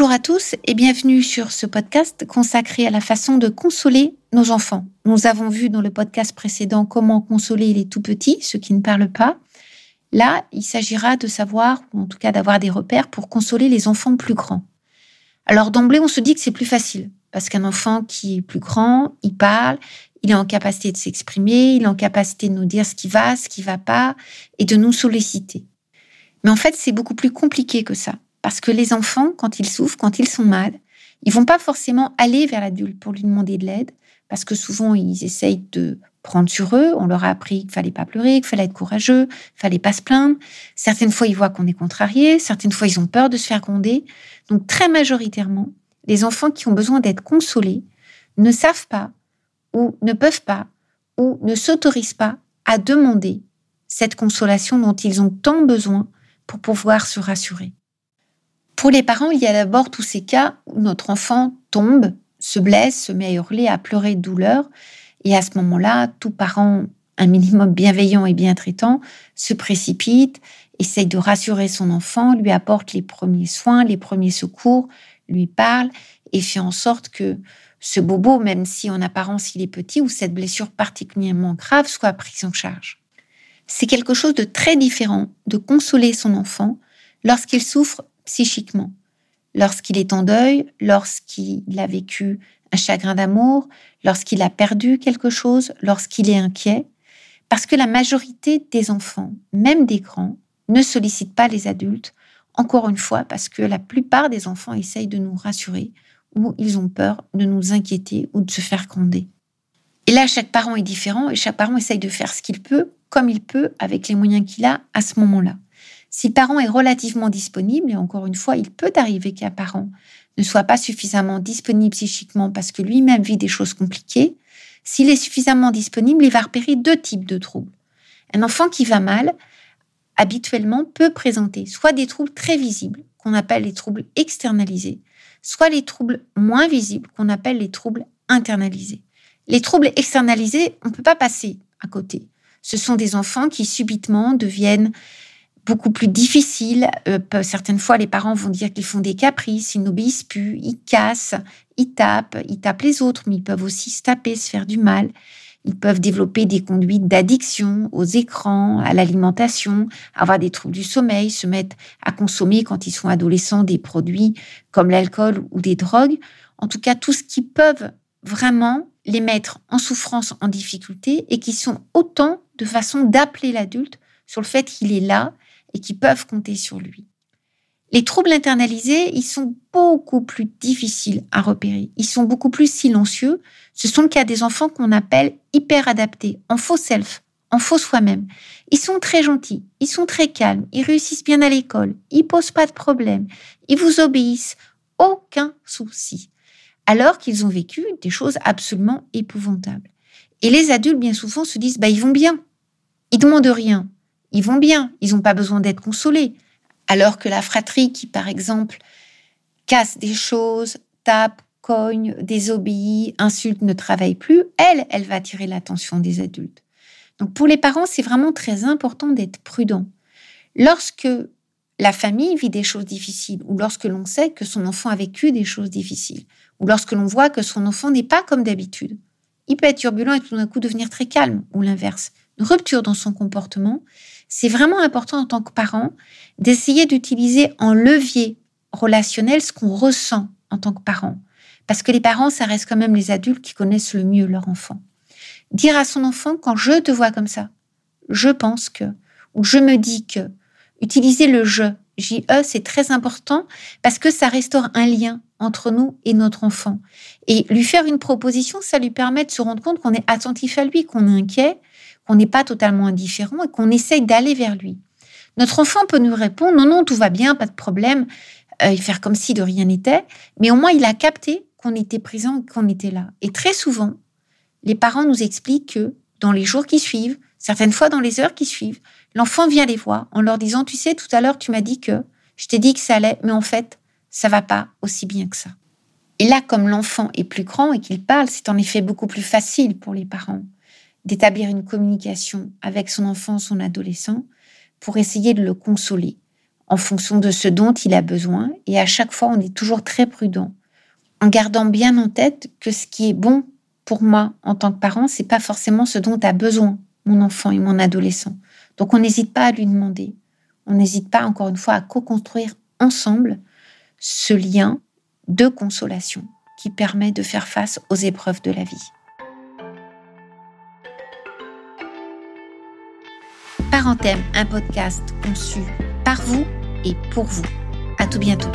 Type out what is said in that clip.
Bonjour à tous et bienvenue sur ce podcast consacré à la façon de consoler nos enfants. Nous avons vu dans le podcast précédent comment consoler les tout petits, ceux qui ne parlent pas. Là, il s'agira de savoir, ou en tout cas d'avoir des repères pour consoler les enfants plus grands. Alors d'emblée, on se dit que c'est plus facile, parce qu'un enfant qui est plus grand, il parle, il est en capacité de s'exprimer, il est en capacité de nous dire ce qui va, ce qui va pas, et de nous solliciter. Mais en fait, c'est beaucoup plus compliqué que ça. Parce que les enfants, quand ils souffrent, quand ils sont mal, ils vont pas forcément aller vers l'adulte pour lui demander de l'aide, parce que souvent ils essayent de prendre sur eux. On leur a appris qu'il fallait pas pleurer, qu'il fallait être courageux, qu'il fallait pas se plaindre. Certaines fois, ils voient qu'on est contrarié. Certaines fois, ils ont peur de se faire gronder. Donc, très majoritairement, les enfants qui ont besoin d'être consolés ne savent pas ou ne peuvent pas ou ne s'autorisent pas à demander cette consolation dont ils ont tant besoin pour pouvoir se rassurer. Pour les parents, il y a d'abord tous ces cas où notre enfant tombe, se blesse, se met à hurler, à pleurer de douleur. Et à ce moment-là, tout parent, un minimum bienveillant et bien traitant, se précipite, essaye de rassurer son enfant, lui apporte les premiers soins, les premiers secours, lui parle et fait en sorte que ce bobo, même si en apparence il est petit ou cette blessure particulièrement grave, soit prise en charge. C'est quelque chose de très différent de consoler son enfant lorsqu'il souffre psychiquement. Lorsqu'il est en deuil, lorsqu'il a vécu un chagrin d'amour, lorsqu'il a perdu quelque chose, lorsqu'il est inquiet, parce que la majorité des enfants, même des grands, ne sollicitent pas les adultes, encore une fois, parce que la plupart des enfants essayent de nous rassurer ou ils ont peur de nous inquiéter ou de se faire gronder. Et là, chaque parent est différent et chaque parent essaye de faire ce qu'il peut, comme il peut, avec les moyens qu'il a à ce moment-là. Si parent est relativement disponible, et encore une fois, il peut arriver qu'un parent ne soit pas suffisamment disponible psychiquement parce que lui-même vit des choses compliquées, s'il est suffisamment disponible, il va repérer deux types de troubles. Un enfant qui va mal, habituellement, peut présenter soit des troubles très visibles, qu'on appelle les troubles externalisés, soit les troubles moins visibles, qu'on appelle les troubles internalisés. Les troubles externalisés, on ne peut pas passer à côté. Ce sont des enfants qui subitement deviennent beaucoup plus difficile. Euh, certaines fois, les parents vont dire qu'ils font des caprices, ils n'obéissent plus, ils cassent, ils tapent, ils tapent les autres, mais ils peuvent aussi se taper, se faire du mal. Ils peuvent développer des conduites d'addiction aux écrans, à l'alimentation, avoir des troubles du sommeil, se mettre à consommer quand ils sont adolescents des produits comme l'alcool ou des drogues. En tout cas, tout ce qui peuvent vraiment les mettre en souffrance, en difficulté et qui sont autant de façons d'appeler l'adulte sur le fait qu'il est là et qui peuvent compter sur lui. Les troubles internalisés, ils sont beaucoup plus difficiles à repérer. Ils sont beaucoup plus silencieux. Ce sont le cas des enfants qu'on appelle hyper adaptés, en faux self, en faux soi-même. Ils sont très gentils, ils sont très calmes, ils réussissent bien à l'école, ils posent pas de problème, ils vous obéissent, aucun souci. Alors qu'ils ont vécu des choses absolument épouvantables. Et les adultes, bien souvent, se disent, bah, ils vont bien. Ils demandent rien ils vont bien, ils n'ont pas besoin d'être consolés. Alors que la fratrie qui, par exemple, casse des choses, tape, cogne, désobéit, insulte, ne travaille plus, elle, elle va attirer l'attention des adultes. Donc pour les parents, c'est vraiment très important d'être prudent. Lorsque la famille vit des choses difficiles, ou lorsque l'on sait que son enfant a vécu des choses difficiles, ou lorsque l'on voit que son enfant n'est pas comme d'habitude, il peut être turbulent et tout d'un coup devenir très calme, ou l'inverse, rupture dans son comportement, c'est vraiment important en tant que parent d'essayer d'utiliser en levier relationnel ce qu'on ressent en tant que parent. Parce que les parents, ça reste quand même les adultes qui connaissent le mieux leur enfant. Dire à son enfant, quand je te vois comme ça, je pense que, ou je me dis que, utiliser le je, JE, c'est très important parce que ça restaure un lien entre nous et notre enfant. Et lui faire une proposition, ça lui permet de se rendre compte qu'on est attentif à lui, qu'on est inquiet, n'est pas totalement indifférent et qu'on essaye d'aller vers lui. Notre enfant peut nous répondre non, non, tout va bien, pas de problème, euh, faire comme si de rien n'était, mais au moins il a capté qu'on était présent, qu'on était là. Et très souvent, les parents nous expliquent que dans les jours qui suivent, certaines fois dans les heures qui suivent, l'enfant vient les voir en leur disant, tu sais, tout à l'heure, tu m'as dit que, je t'ai dit que ça allait, mais en fait, ça va pas aussi bien que ça. Et là, comme l'enfant est plus grand et qu'il parle, c'est en effet beaucoup plus facile pour les parents d'établir une communication avec son enfant, son adolescent, pour essayer de le consoler en fonction de ce dont il a besoin. Et à chaque fois, on est toujours très prudent, en gardant bien en tête que ce qui est bon pour moi en tant que parent, c'est pas forcément ce dont a besoin mon enfant et mon adolescent. Donc on n'hésite pas à lui demander. On n'hésite pas, encore une fois, à co-construire ensemble ce lien de consolation qui permet de faire face aux épreuves de la vie. Parenthème, un podcast conçu par vous et pour vous. À tout bientôt.